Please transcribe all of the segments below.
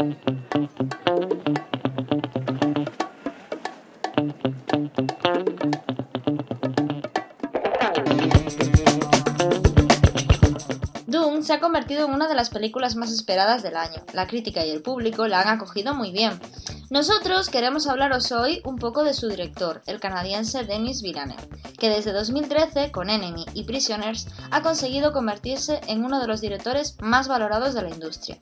Dune se ha convertido en una de las películas más esperadas del año. La crítica y el público la han acogido muy bien. Nosotros queremos hablaros hoy un poco de su director, el canadiense Denis Villeneuve, que desde 2013, con Enemy y Prisoners, ha conseguido convertirse en uno de los directores más valorados de la industria.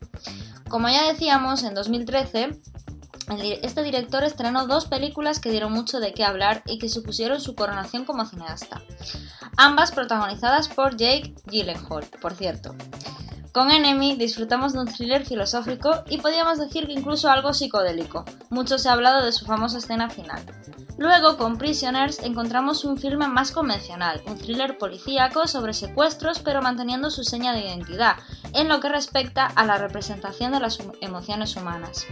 Como ya decíamos, en 2013 este director estrenó dos películas que dieron mucho de qué hablar y que supusieron su coronación como cineasta, ambas protagonizadas por Jake Gyllenhaal, por cierto. Con Enemy disfrutamos de un thriller filosófico y podríamos decir que incluso algo psicodélico. Mucho se ha hablado de su famosa escena final. Luego, con Prisoners, encontramos un filme más convencional, un thriller policíaco sobre secuestros pero manteniendo su seña de identidad, en lo que respecta a la representación de las emociones humanas.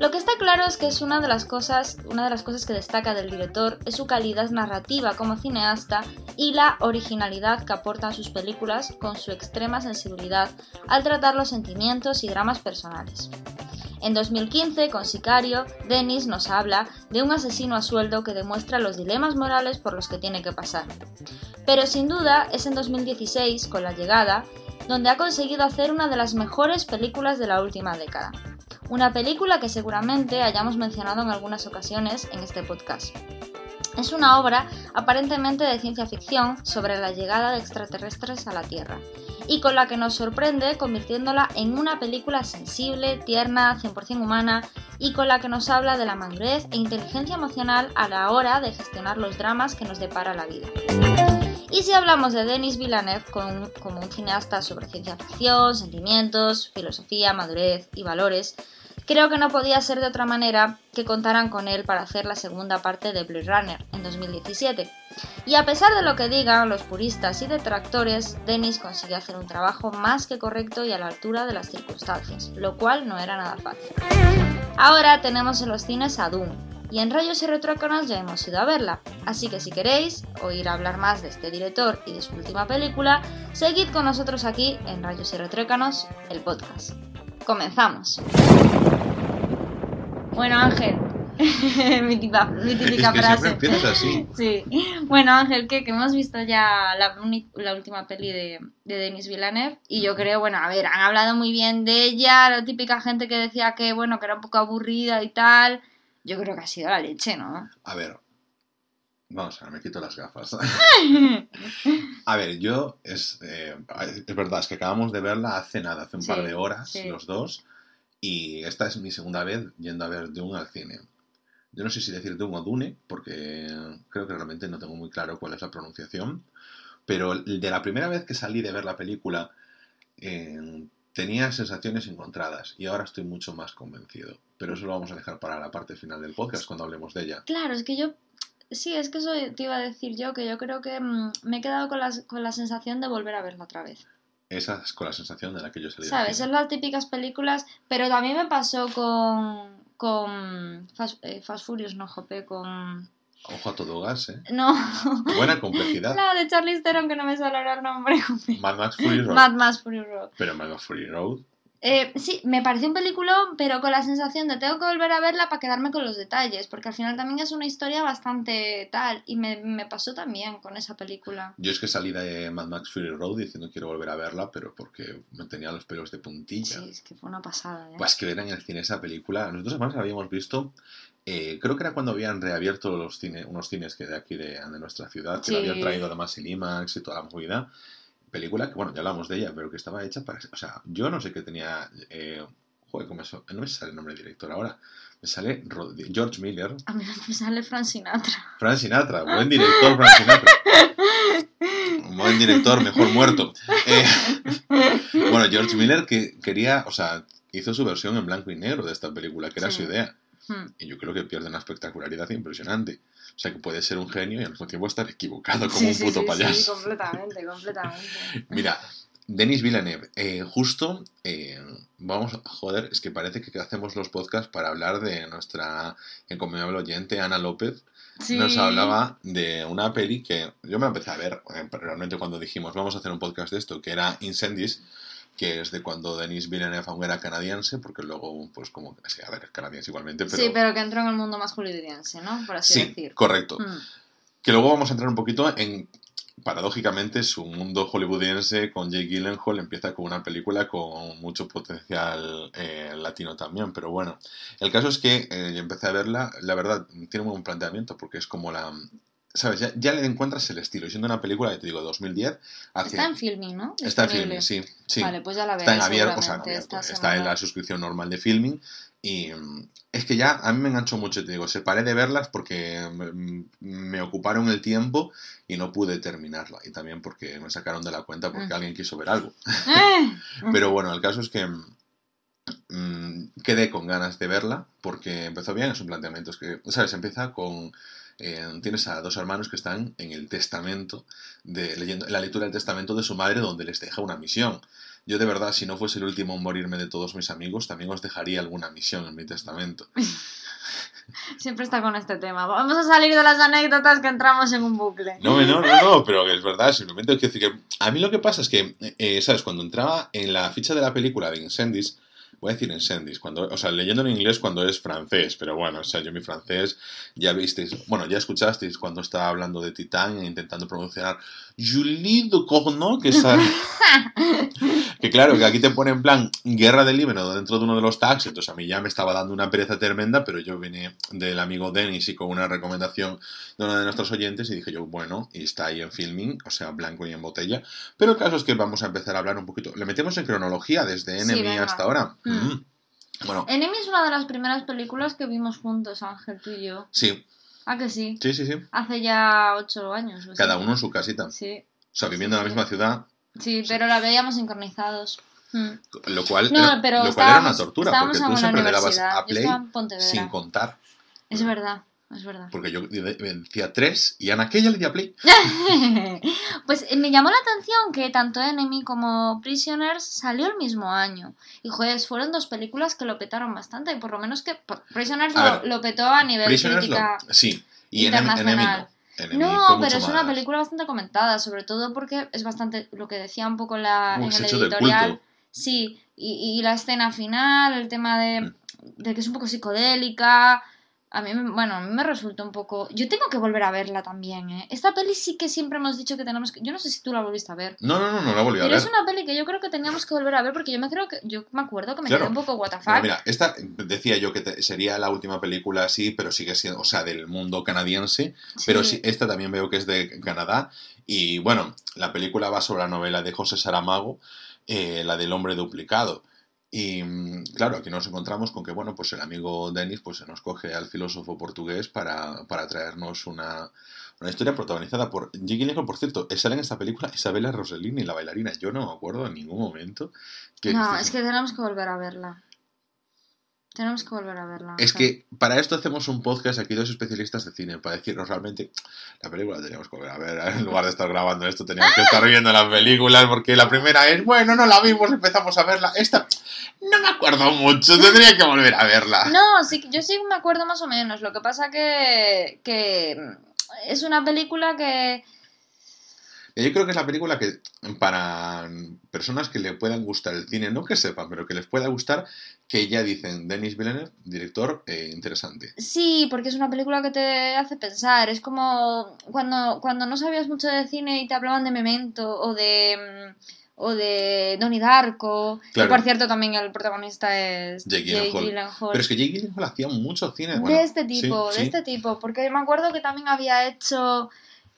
Lo que está claro es que es una de las cosas, una de las cosas que destaca del director es su calidad narrativa como cineasta y la originalidad que aporta a sus películas con su extrema sensibilidad al tratar los sentimientos y dramas personales. En 2015, con Sicario, Dennis nos habla de un asesino a sueldo que demuestra los dilemas morales por los que tiene que pasar. Pero sin duda es en 2016, con La llegada, donde ha conseguido hacer una de las mejores películas de la última década una película que seguramente hayamos mencionado en algunas ocasiones en este podcast. Es una obra aparentemente de ciencia ficción sobre la llegada de extraterrestres a la Tierra y con la que nos sorprende convirtiéndola en una película sensible, tierna, 100% humana y con la que nos habla de la madurez e inteligencia emocional a la hora de gestionar los dramas que nos depara la vida. Y si hablamos de Denis Villeneuve como un cineasta sobre ciencia ficción, sentimientos, filosofía, madurez y valores, Creo que no podía ser de otra manera que contaran con él para hacer la segunda parte de Blade Runner en 2017. Y a pesar de lo que digan los puristas y detractores, Dennis consiguió hacer un trabajo más que correcto y a la altura de las circunstancias, lo cual no era nada fácil. Ahora tenemos en los cines a Doom, y en Rayos y Retrócanos ya hemos ido a verla, así que si queréis oír hablar más de este director y de su última película, seguid con nosotros aquí en Rayos y Retrócanos, el podcast. Comenzamos. Bueno, Ángel. mi, típica frase. así. Sí. Bueno, Ángel, que, hemos visto ya la, última peli de, de Denis Villeneuve y yo creo, bueno, a ver, han hablado muy bien de ella, la típica gente que decía que, bueno, que era un poco aburrida y tal. Yo creo que ha sido la leche, ¿no? A ver, Vamos a ver, me quito las gafas. a ver, yo es, eh, es verdad, es que acabamos de verla hace nada, hace un par de horas, los dos. Y esta es mi segunda vez yendo a ver Dune al cine. Yo no sé si decir Dune o Dune, porque creo que realmente no tengo muy claro cuál es la pronunciación. Pero de la primera vez que salí de ver la película, eh, tenía sensaciones encontradas y ahora estoy mucho más convencido. Pero eso lo vamos a dejar para la parte final del podcast cuando hablemos de ella. Claro, es que yo Sí, es que eso te iba a decir yo, que yo creo que mm, me he quedado con la, con la sensación de volver a verla otra vez. Esa es con la sensación de la que yo salí. ¿Sabes? Son las típicas películas, pero también me pasó con. con. Fast, eh, Furious, no, Jope, con. Ojo a todo gas, ¿eh? No. Buena complejidad. La de Charlize Theron, que no me sale ahora el nombre. Mad Max Fury Road. Mad Max Fury Road. Pero Mad Max Fury Road eh, sí, me pareció un peliculón, pero con la sensación de tengo que volver a verla para quedarme con los detalles, porque al final también es una historia bastante tal, y me, me pasó también con esa película. Yo es que salí de Mad Max Fury Road diciendo quiero volver a verla, pero porque me tenía los pelos de puntilla. Sí, es que fue una pasada. ¿eh? Pues que ver en el cine esa película, nosotros además la habíamos visto, eh, creo que era cuando habían reabierto los cines, unos cines que de aquí de, de nuestra ciudad, que lo habían traído además el IMAX y toda la movida película que, bueno, ya hablamos de ella, pero que estaba hecha para... O sea, yo no sé qué tenía... Eh, joder, ¿cómo eso? No me sale el nombre del director ahora. Me sale George Miller. A mí me sale Frank Sinatra. Frank Sinatra, buen director Frank Sinatra. buen director, mejor muerto. Eh, bueno, George Miller que quería, o sea, hizo su versión en blanco y negro de esta película, que era su idea. Hmm. Y yo creo que pierde una espectacularidad impresionante. O sea, que puede ser un genio y al mismo tiempo estar equivocado como un puto payaso. Sí, completamente, completamente. Mira, Denis Villeneuve, eh, justo, eh, vamos, joder, es que parece que hacemos los podcasts para hablar de nuestra encomiable oyente Ana López. Nos hablaba de una peli que yo me empecé a ver, eh, realmente cuando dijimos vamos a hacer un podcast de esto, que era Incendies, que es de cuando Denis Villeneuve aún era canadiense, porque luego, pues como, sí, a ver, canadiense igualmente, pero... Sí, pero que entró en el mundo más hollywoodiense, ¿no? Por así sí, decir. correcto. Mm. Que luego vamos a entrar un poquito en, paradójicamente, su mundo hollywoodiense con Jake Gyllenhaal empieza con una película con mucho potencial eh, latino también, pero bueno, el caso es que eh, yo empecé a verla, la verdad, tiene un buen planteamiento, porque es como la... ¿Sabes? Ya, ya le encuentras el estilo. Siendo una película, ya te digo, 2010. Hace... Está en filming, ¿no? Está en filming, sí. sí. Vale, pues ya la Está en veré abierto, o sea, en abierto, está en la suscripción normal de filming y mm, es que ya a mí me enganchó mucho, te digo, separé de verlas porque mm, me ocuparon el tiempo y no pude terminarla y también porque me sacaron de la cuenta porque Mm. alguien quiso ver algo. ¡Eh! Pero bueno, el caso es que quedé con ganas de verla porque empezó bien, es un planteamiento, es que, ¿sabes? Empieza con... eh, tienes a dos hermanos que están en el testamento, de, leyendo, en la lectura del testamento de su madre donde les deja una misión. Yo de verdad, si no fuese el último en morirme de todos mis amigos, también os dejaría alguna misión en mi testamento. Siempre está con este tema. Vamos a salir de las anécdotas que entramos en un bucle. No, no, no, no, pero es verdad, simplemente quiero decir que a mí lo que pasa es que, eh, ¿sabes? Cuando entraba en la ficha de la película de Incendies, voy a decir Incendies, cuando, o sea, leyendo en inglés cuando es francés, pero bueno, o sea, yo mi francés ya visteis, bueno, ya escuchasteis cuando estaba hablando de Titán e intentando pronunciar Julie de Corneau, que es que claro, que aquí te pone en plan guerra del Líbano dentro de uno de los tags, entonces a mí ya me estaba dando una pereza tremenda, pero yo vine del amigo Denis y con una recomendación de uno de nuestros oyentes y dije yo, bueno, y está ahí en filming, o sea, blanco y en botella, pero el caso es que vamos a empezar a hablar un poquito, le metemos en cronología desde Sí, Enemy venga. hasta ahora. Mm. Mm. Bueno, Enemy es una de las primeras películas que vimos juntos, Ángel, tú y yo. sí, ¿Ah, que sí? sí, sí, sí, Hace ya ocho años. o cada uno en su casita, o Sí, sea, viviendo en la Sí, misma ciudad, sí, pero la veíamos sincronizados. Mm. lo cual, No, era, pero lo cual era una tortura, porque tú siempre le dabas a play sin contar. Es verdad, es verdad. Porque yo de- decía tres y a aquella le di a play. pues eh, me llamó la atención que tanto Enemy como Prisoners salió el mismo año. Y joder, fueron dos películas que lo petaron bastante. Por lo menos que Prisoners lo, ver, lo petó a nivel Prisoners lo- crítica. sí, y Enemy, no. Enemy pero es una película bastante comentada, sobre todo porque es bastante lo que decía un poco la, en el editorial. Sí, y, y la escena final, el tema de, Mm. de que es un poco psicodélica. A mí, me- bueno, a mí me resulta un poco. Yo tengo que volver a verla también, ¿eh? Esta peli sí que siempre hemos dicho que tenemos que. Yo no sé si tú la volviste a ver. No, no, no, no la volví a Pero ver. es una peli que yo creo que teníamos que volver a ver porque yo me creo que. Yo me acuerdo que me Claro. quedé un poco what the Pero fuck. mira, esta decía yo que te- sería la última película así, pero sigue siendo, o sea, del mundo canadiense. Pero sí, esta también veo que es de Canadá. Y bueno, la película va sobre la novela de José Saramago, eh, la del hombre duplicado. Y mm, claro, aquí nos encontramos con que, bueno, pues el amigo Denis pues, se nos coge al filósofo portugués para, para traernos una, una historia protagonizada por Jake Gyllenhaal, por cierto, sale en esta película Isabella Rossellini, la bailarina. Yo no me acuerdo en ningún momento que... No, es que tenemos que volver a verla. Tenemos que volver a verla. Es o sea. que para esto hacemos un podcast aquí dos especialistas de cine, para decirnos realmente la película la teníamos que volver a ver, en lugar de estar grabando esto teníamos que estar viendo las películas, porque la primera es, bueno, no la vimos, empezamos a verla, esta no me acuerdo mucho, tendría que volver a verla. No, sí, yo sí me acuerdo más o menos. Lo que pasa que, que es una película que... Yo creo que es la película que para personas que le puedan gustar el cine, no que sepan, pero que les pueda gustar, que ya dicen, Denis Villeneuve, director, eh, interesante. Sí, porque es una película que te hace pensar. Es como cuando, cuando no sabías mucho de cine y te hablaban de Memento o de... mm, O de Donnie Darko. Claro. Que por cierto también el protagonista es Jake Gyllenhaal. Pero es que Jake Gyllenhaal hacía mucho cine. de bueno, este tipo, sí, de sí. este tipo. Porque me acuerdo que también había hecho...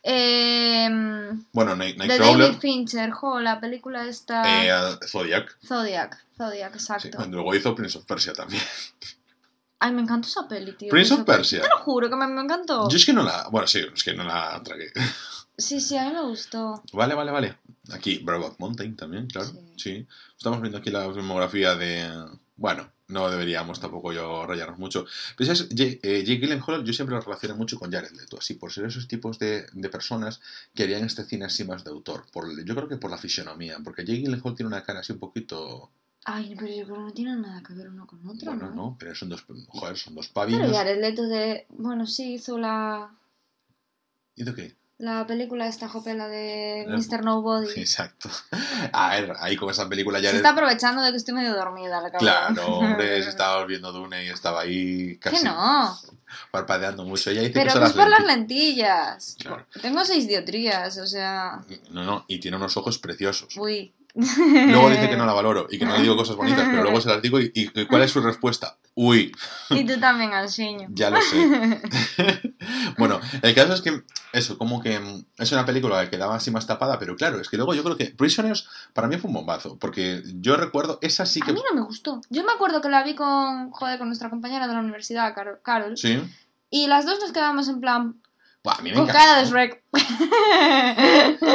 em, Bueno, Night- de Nightcrawler, David Fincher, jo, la película esta... eh, Zodiac. Zodiac, Zodiac, Sí, exacto. luego hizo Prince of Persia también. Ay, me encantó esa peli, tío. Prince of Persia. Te lo juro que me, me encantó. Yo es que no la. Bueno, sí, es que no la tragué. Sí, sí, a mí me gustó. Vale, vale, vale. Aquí, Brokeback Mountain también, claro. Sí. Sí. Estamos viendo aquí la filmografía de. Bueno, no deberíamos tampoco yo rayarnos mucho. Pero ¿sabes? Jake, eh, Jake Gyllenhaal yo siempre lo relaciono mucho con Jared Leto, así por ser esos tipos de, de personas que harían este cine así más de autor. Por, yo creo que por la fisionomía, porque Jake Gyllenhaal tiene una cara así un poquito... Ay, pero yo creo que no tiene nada que ver uno con otro, Bueno, ¿no? no, pero son dos, joder, son dos Pero pavinos. Jared Leto de... Bueno, sí, hizo la... ¿Y de qué? La película esta jopela de Mr. Nobody. Exacto. A ver, ahí con esa película ya... Se está aprovechando de que estoy medio dormida, la Claro, hombre, se estaba viendo Dune y estaba ahí casi... ¿Qué no? Parpadeando mucho. Ella dice Pero que, que es por las lentillas. Claro. Tengo seis diotrías, o sea... No, no, y tiene unos ojos preciosos. Uy. Luego dice que no la valoro y que no le digo cosas bonitas, pero luego se las digo y, y ¿cuál es su respuesta? Uy. Y tú también, Alciño. Ya lo sé. bueno, el caso es que eso, como que es una película que quedaba así más tapada, pero claro, es que luego yo creo que Prisoners para mí fue un bombazo, porque yo recuerdo, esa sí que... A mí no me gustó. Yo me acuerdo que la vi con, joder, con nuestra compañera de la universidad, Carol. Sí. Y las dos nos quedamos en plan, a mí me Con cara de Shrek.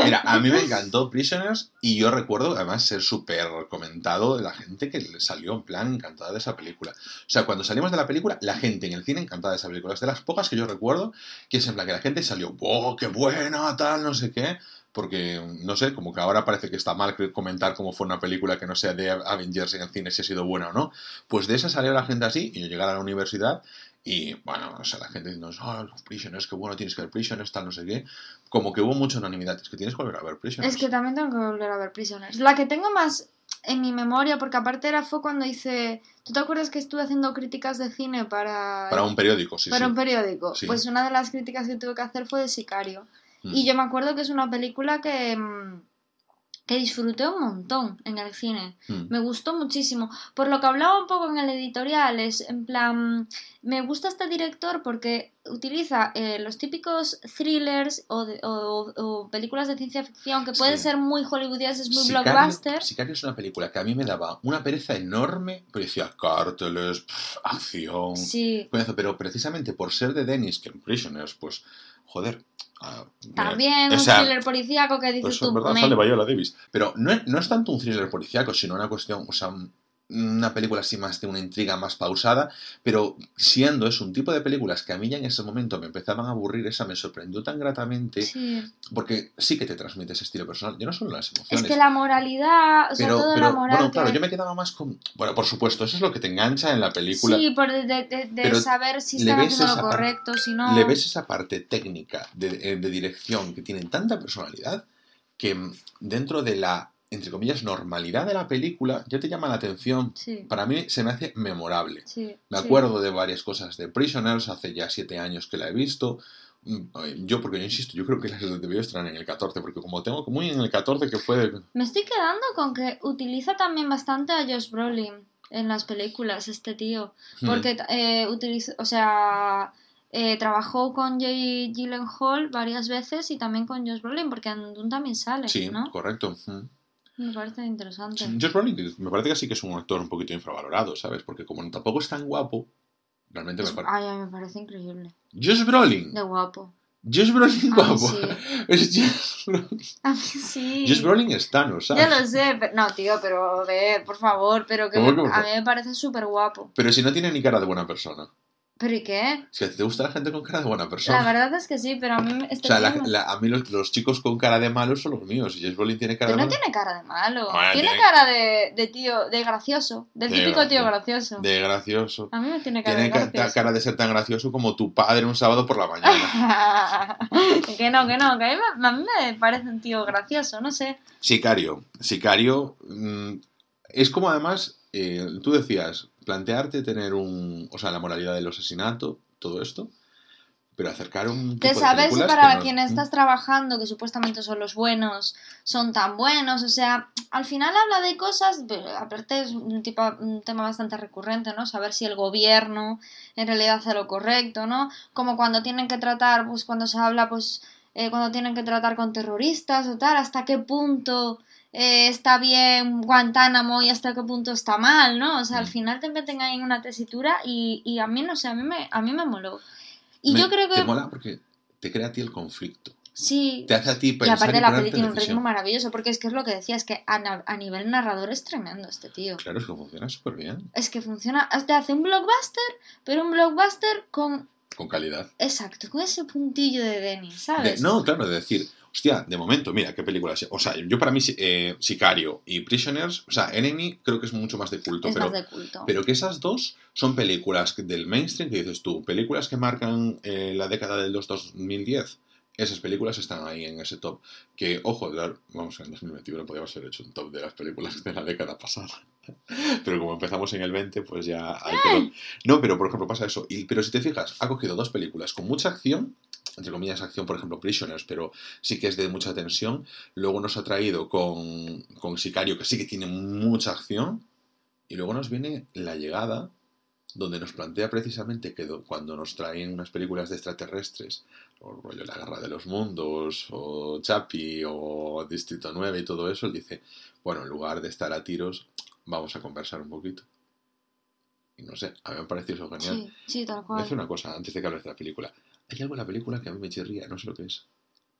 Mira, a mí me encantó Prisoners y yo recuerdo además ser súper comentado de la gente que salió en plan encantada de esa película. O sea, cuando salimos de la película, la gente en el cine encantada de esa película. Es de las pocas que yo recuerdo que es en plan que la gente salió, ¡wow, qué buena, tal, no sé qué! Porque, no sé, como que ahora parece que está mal comentar cómo fue una película que no sea de Avengers en el cine, si ha sido buena o no. Pues de esa salió la gente así y yo llegué a la universidad y bueno, o sea, la gente diciendo, oh, los Prisoners, qué bueno, tienes que ver Prisoners, tal, no sé qué. Como que hubo mucha unanimidad. Es que tienes que volver a ver Prisoners. Es que también tengo que volver a ver Prisoners. La que tengo más en mi memoria, porque aparte era fue cuando hice. ¿Tú te acuerdas que estuve haciendo críticas de cine para. Para un periódico, sí. Para un periódico. Pues una de las críticas que tuve que hacer fue de Sicario. Mm. Y yo me acuerdo que es una película que mm, que disfruté un montón en el cine. Hmm. Me gustó muchísimo. Por lo que hablaba un poco en el editorial, es en plan, me gusta este director porque utiliza eh, los típicos thrillers o, películas de ciencia ficción que pueden ser muy hollywoodienses, muy blockbuster. Sicario es una película que a mí me daba una pereza enorme, pero decía cárteles, acción. Sí. Pero precisamente por ser de Dennis, que en Prisoners, pues, joder, Ah, También un thriller policíaco que dices pues, tú. Verdad, sale Davis. Pero no es, no es tanto un thriller policíaco, sino una cuestión, o sea, una película así más de una intriga más pausada, pero siendo es un tipo de películas que a mí ya en ese momento me empezaban a aburrir, esa me sorprendió tan gratamente, porque sí que te transmite ese estilo personal, yo no solo las emociones. Es que la moralidad, o sea, todo la moral. Bueno, claro, yo me quedaba más con. Bueno, por supuesto, eso es lo que te engancha en la película. Sí, por de, saber si están haciendo lo correcto, si no. Le ves esa parte técnica de, de dirección que tienen tanta personalidad que dentro de la entre comillas, normalidad de la película ya te llama la atención. Para mí se me hace memorable. me acuerdo de varias cosas de Prisoners, hace ya siete años que la he visto. Mm, yo, porque yo insisto, yo creo que la debió estar en el 14, porque como tengo muy en el 14 que fue... Me estoy quedando con que utiliza también bastante a Josh Brolin en las películas, este tío. Hmm. Porque eh, utiliza, o sea... Eh, trabajó con Jay Gyllenhaal varias veces y también con Josh Brolin, porque Andun también sale. Sí, correcto. Hmm. Me parece interesante. Josh Brolin me parece que sí que es un actor un poquito infravalorado, ¿sabes? Porque como tampoco es tan guapo, realmente me parece... Ay, me parece increíble. Josh Brolin. De guapo. Josh Brolin guapo. Sí. Es Josh Brolin. A mí sí. Josh Brolin está, ¿no? ¿sabes? Ya lo sé, pero, no, tío, pero ve, por favor, pero que a mí me parece súper guapo. Pero si no tiene ni cara de buena persona. ¿Pero y qué? Si te gusta la gente con cara de buena persona. La verdad es que sí, pero a mí... Este o sea, a mí los, chicos con cara de malo son los míos. Y Jess Brolin tiene cara pero de no tiene cara de malo. tiene, cara de, de, tío, de gracioso. Del típico tío gracioso. De gracioso. A mí me tiene cara de gracioso. Tiene cara de ser tan gracioso como tu padre un sábado por la mañana. que no, que no. Que a mí, me, a mí me parece un tío gracioso, no sé. Sicario. Sicario... Mmm, es como además... Eh, tú decías plantearte tener un, o sea, la moralidad del asesinato, todo esto, pero acercar un... Te sabes para quien estás trabajando, que supuestamente son los buenos, son tan buenos, o sea, al final habla de cosas, aparte es un, tipo, un tema bastante recurrente, ¿no? Saber si el gobierno en realidad hace lo correcto, ¿no? Como cuando tienen que tratar, pues cuando se habla, pues eh, cuando tienen que tratar con terroristas o tal, hasta qué punto eh, está bien Guantánamo y hasta qué punto está mal, ¿no? O sea, al mm. final te meten ahí en una tesitura y, y a mí, no sé, a mí me, a mí me moló. Y yo creo que... Te mola porque te crea a ti el conflicto. Sí. Te hace a ti pensar Y aparte la peli tiene un ritmo maravilloso, porque es que es lo que decía, es que a, a nivel narrador es tremendo este tío. Claro, es que funciona súper bien. Es que funciona, te hace un blockbuster, pero un blockbuster con... Con calidad. Exacto, con ese puntillo de Denis, ¿sabes? no, claro, de decir, Hostia, de momento, mira, qué película es. O sea, yo para mí, eh, Sicario y Prisoners, o sea, Enemy creo que es mucho más de culto. pero, pero que esas dos son películas del mainstream que dices tú, películas que marcan eh, la década del 2010. Esas películas están ahí en ese top. Que, ojo, vamos, en 2021 podríamos haber hecho un top de las películas de la década pasada. Pero como empezamos en el 20, pues ya hay que... No, pero por ejemplo pasa eso. Y, pero si te fijas, ha cogido dos películas con mucha acción, entre comillas acción, por ejemplo, Prisoners, pero sí que es de mucha tensión. Luego nos ha traído con, con Sicario, que sí que tiene mucha acción. Y luego nos viene La Llegada, donde nos plantea precisamente que cuando nos traen unas películas de extraterrestres, o rollo La Guerra de los Mundos, o Chapi, o Distrito 9 y todo eso, él dice, bueno, en lugar de estar a tiros, vamos a conversar un poquito. Y no sé, a mí me ha parecido eso genial. Sí, sí, tal cual. Me hace una cosa, antes de que hables de la película. Hay algo en la película que a mí me chirría, no sé lo que es.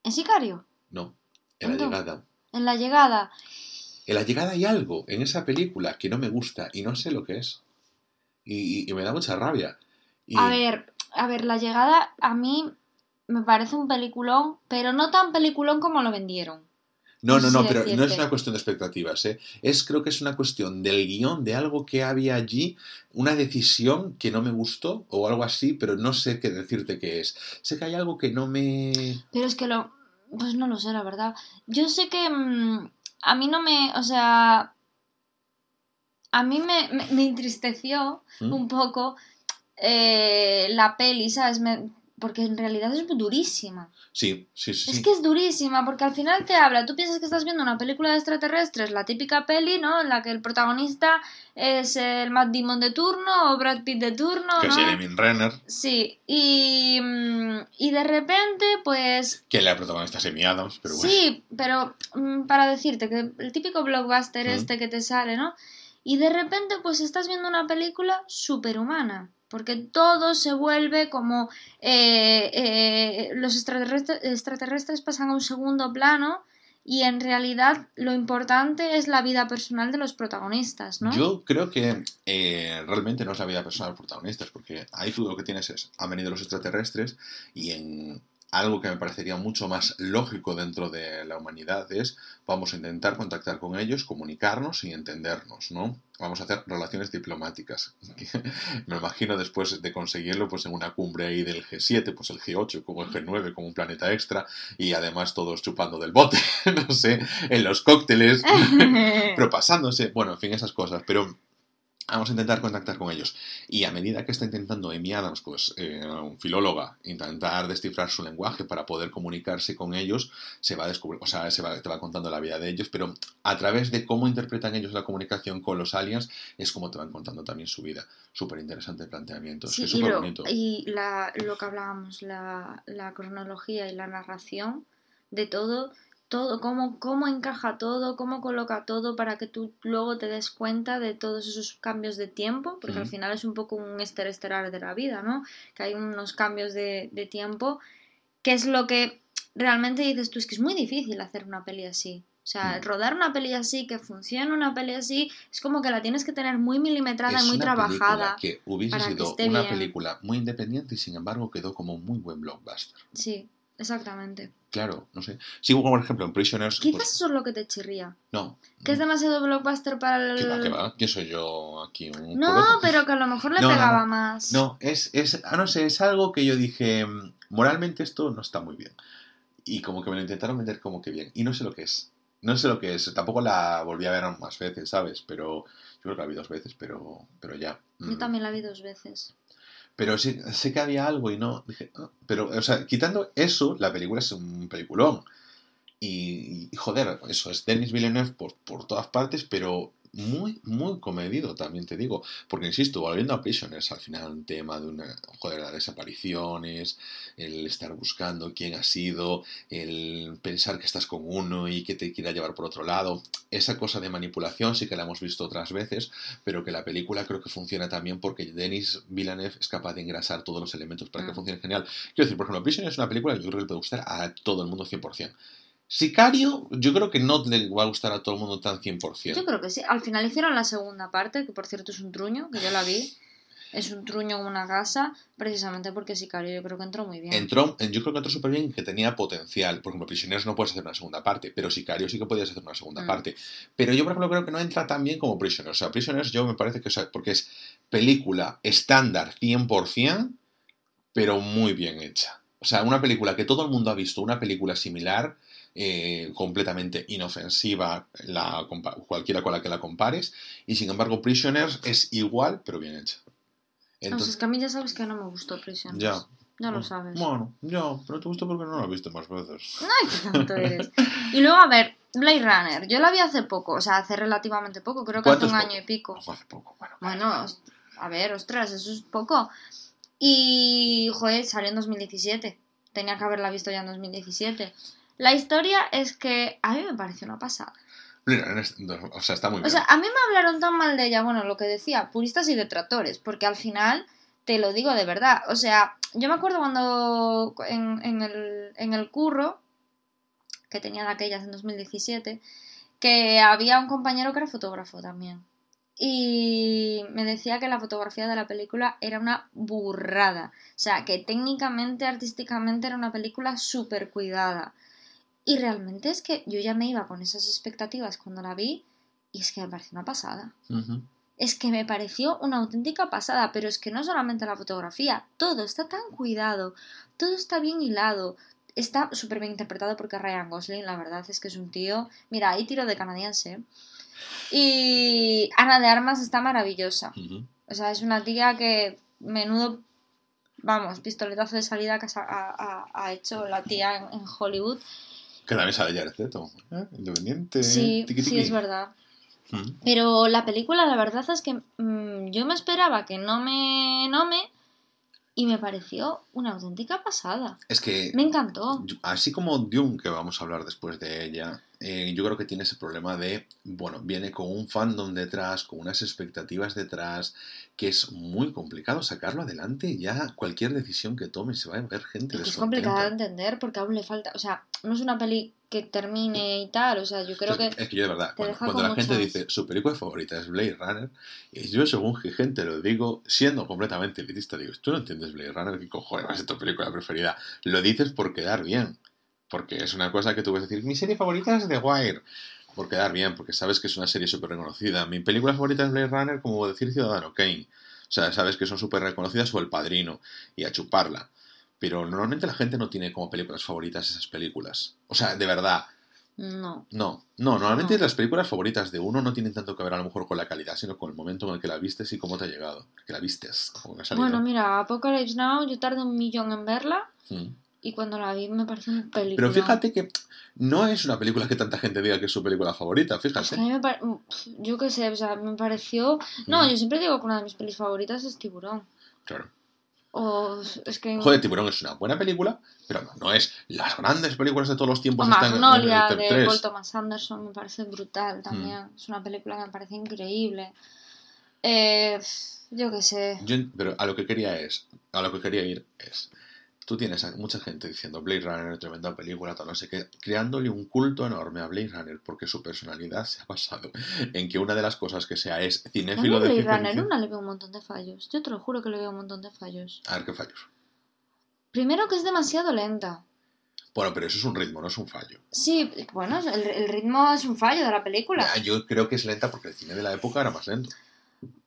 ¿En Sicario? No, en la llegada. En la llegada. En la llegada hay algo en esa película que no me gusta y no sé lo que es. Y, me da mucha rabia. A ver, a ver, la llegada a mí me parece un peliculón, pero no tan peliculón como lo vendieron. No, no, no, pero no es una cuestión de expectativas, ¿eh? Es, creo que es una cuestión del guion, de algo que había allí, una decisión que no me gustó o algo así, pero no sé qué decirte qué es. Sé que hay algo que no me... Pero es que lo... Pues no lo sé, la verdad. Yo sé que mm, a mí no me... O sea... A mí me, me, entristeció ¿Mm? un poco eh, la peli, ¿sabes? Me, porque en realidad es durísima. Sí, sí, sí. Es que es durísima, porque al final te habla, tú piensas que estás viendo una película de extraterrestres, la típica peli, ¿no? En la que el protagonista es el Matt Damon de turno o Brad Pitt de turno. Que es Jeremy Renner. Sí, y, mm, y de repente, pues... Que la protagonista es Amy Adams, pero bueno. Sí, pero mm, para decirte que el típico blockbuster este que te sale, ¿no? Y de repente, pues estás viendo una película superhumana porque todo se vuelve como eh, eh, los extraterrestres, pasan a un segundo plano y en realidad lo importante es la vida personal de los protagonistas, ¿no? Yo creo que eh, realmente no es la vida personal de los protagonistas, porque ahí tú lo que tienes es, han venido los extraterrestres y en algo que me parecería mucho más lógico dentro de la humanidad es vamos a intentar contactar con ellos, comunicarnos y entendernos, ¿no? Vamos a hacer relaciones diplomáticas. me imagino después de conseguirlo pues en una cumbre ahí del G7, pues el G8 como el G9 como un planeta extra y además todos chupando del bote, no sé, en los cócteles, pero pasándose, bueno, en fin, esas cosas, pero Vamos a intentar contactar con ellos. Y a medida que está intentando Amy Adams, pues, eh, un filóloga, intentar descifrar su lenguaje para poder comunicarse con ellos, se va a descubrir, o sea, se va, te va contando la vida de ellos, pero a través de cómo interpretan ellos la comunicación con los aliens, es como te van contando también su vida. Súper interesante el planteamiento. Sí, es súper bonito. Y lo que hablábamos, la, la cronología y la narración de todo todo, cómo, cómo encaja todo, cómo coloca todo para que tú luego te des cuenta de todos esos cambios de tiempo, porque al final es un poco un estelar de la vida, ¿no? Que hay unos cambios de, tiempo, que es lo que realmente dices tú, es que es muy difícil hacer una peli así. O sea, rodar una peli así, que funcione una peli así, es como que la tienes que tener muy milimetrada y muy trabajada. Que hubiese sido una película muy independiente y sin embargo quedó como un muy buen blockbuster. Sí, exactamente. Claro, no sé. Sigo, por ejemplo, en Prisoners. Quizás pues eso es lo que te chirría. No. Que es demasiado blockbuster para el. ¿Qué va, qué va? ¿Quién soy yo aquí? Un no, pero que a lo mejor le pegaba más. No, es, es. Ah, no sé, es algo que yo dije. Mm, moralmente esto no está muy bien. Y como que me lo intentaron meter como que bien. Y no sé lo que es. No sé lo que es. Tampoco la volví a ver más veces, ¿sabes? Pero. Yo creo que la vi dos veces, pero, pero ya. Yo mm. también la vi dos veces. Pero sí, sé que había algo y no. Dije, ah", pero, o sea, quitando eso, la película es un peliculón. Y, joder, eso es Denis Villeneuve por, por todas partes, pero muy, muy comedido, también te digo. Porque, insisto, volviendo a Prisoners, al final un tema de una, joder, las desapariciones, el estar buscando quién ha sido, el pensar que estás con uno y que te quiera llevar por otro lado. Esa cosa de manipulación sí que la hemos visto otras veces, pero que la película creo que funciona también porque Denis Villeneuve es capaz de engrasar todos los elementos para que mm. funcione genial. Quiero decir, por ejemplo, Prisoners es una película que yo creo que le puede gustar a todo el mundo 100%. Sicario, yo creo que no le va a gustar a todo el mundo tan 100%. Yo creo que sí. Al final hicieron la segunda parte, que por cierto es un truño, que yo la vi. Es un truño en una casa, precisamente porque Sicario yo creo que entró muy bien. Entró, yo creo que entró súper bien y que tenía potencial. Por ejemplo, Prisioneros no puedes hacer una segunda parte, pero Sicario sí que podías hacer una segunda mm. parte. Pero yo, por ejemplo, creo que no entra tan bien como Prisoners. O sea, Prisoners yo me parece que, o sea, porque es película estándar 100%, pero muy bien hecha. O sea, una película que todo el mundo ha visto, una película similar, eh, completamente inofensiva, la, cualquiera con la que la compares, y sin embargo Prisoners es igual, pero bien hecha. Entonces, es que a mí ya sabes que no me gustó Prisoners. Ya. Ya lo sabes. Bueno, ya, pero te gustó porque no lo visto más veces. Ay, qué tanto eres. y luego, a ver, Blade Runner. Yo la vi hace poco, o sea, hace relativamente poco, creo que hace un año y pico. hace poco, bueno. Bueno, a ver, ostras, eso es poco. Y, joder, salió en 2017. Tenía que haberla visto ya en 2017. La historia es que a mí me pareció una pasada. O sea, está muy bien. O sea, a mí me hablaron tan mal de ella, bueno, lo que decía, puristas y detractores, porque al final, te lo digo de verdad, o sea, yo me acuerdo cuando en, el, en el curro, que tenía de aquellas en 2017, que había un compañero que era fotógrafo también y me decía que la fotografía de la película era una burrada. O sea, que técnicamente, artísticamente era una película súper cuidada. Y realmente es que yo ya me iba con esas expectativas cuando la vi y es que me pareció una pasada. Es que me pareció una auténtica pasada, pero es que no solamente la fotografía, todo está tan cuidado, todo está bien hilado, está súper bien interpretado porque Ryan Gosling, la verdad es que es un tío. Mira, ahí tiro de canadiense. Y Ana de Armas está maravillosa. O sea, es una tía que menudo, vamos, pistoletazo de salida que ha, hecho la tía en, Hollywood. Que también sale ya ¿eh? Independiente. Sí, sí, es verdad. Pero la película, la verdad es que mm, yo me esperaba que no me, no me, y me pareció una auténtica pasada. Es que... Me encantó. Así como Dune, que vamos a hablar después de ella, eh, yo creo que tiene ese problema de, bueno, viene con un fandom detrás, con unas expectativas detrás, que es muy complicado sacarlo adelante. Ya cualquier decisión que tome se va a ver gente es, es complicado de entender porque aún le falta, o sea, no es una peli que termine y tal, o sea, yo creo que... Es que yo de verdad, cuando, la gente dice su película favorita es Blade Runner, y yo según gente lo digo, siendo completamente elitista, digo, tú no entiendes Blade Runner, ¿qué cojones es tu película preferida? Lo dices por quedar bien. Porque es una cosa que tú puedes decir, mi serie favorita es The Wire. Por quedar bien, porque sabes que es una serie súper reconocida. Mi película favorita es Blade Runner, como decir Ciudadano Kane. O sea, sabes que son súper reconocidas o El Padrino. Y a chuparla. Pero normalmente la gente no tiene como películas favoritas esas películas. O sea, de verdad. No. No, no, normalmente las películas favoritas de uno no tienen tanto que ver a lo mejor con la calidad, sino con el momento en el que la vistes y cómo te ha llegado. Que la vistes. bueno, mira, Apocalypse Now, yo tardé un millón en verla. Mm. Y cuando la vi me pareció un película. Pero fíjate que no es una película que tanta gente diga que es su película favorita, fíjate. a mí me Yo qué sé, o sea, me pareció... No, yo siempre digo que una de mis pelis favoritas es Tiburón. Claro. O es que... Joder, Tiburón es una buena película, pero no es las grandes películas de todos los tiempos. O Magnolia de Paul Thomas Anderson me parece brutal también. Mm. Es una película que me parece increíble. Eh, yo qué sé. pero a lo que quería es, a lo que quería ir es tú tienes a mucha gente diciendo Blade Runner, tremenda película, todo no sé qué, creándole un culto enorme a Blade Runner porque su personalidad se ha basado en que una de las cosas que sea es cinéfilo de Blade Runner una le veo un montón de fallos. Yo te lo juro que le veo un montón de fallos. A ver qué fallos. Primero que es demasiado lenta. Bueno, pero eso es un ritmo, no es un fallo. Sí, bueno, el, ritmo es un fallo de la película. yo creo que es lenta porque el cine de la época era más lento.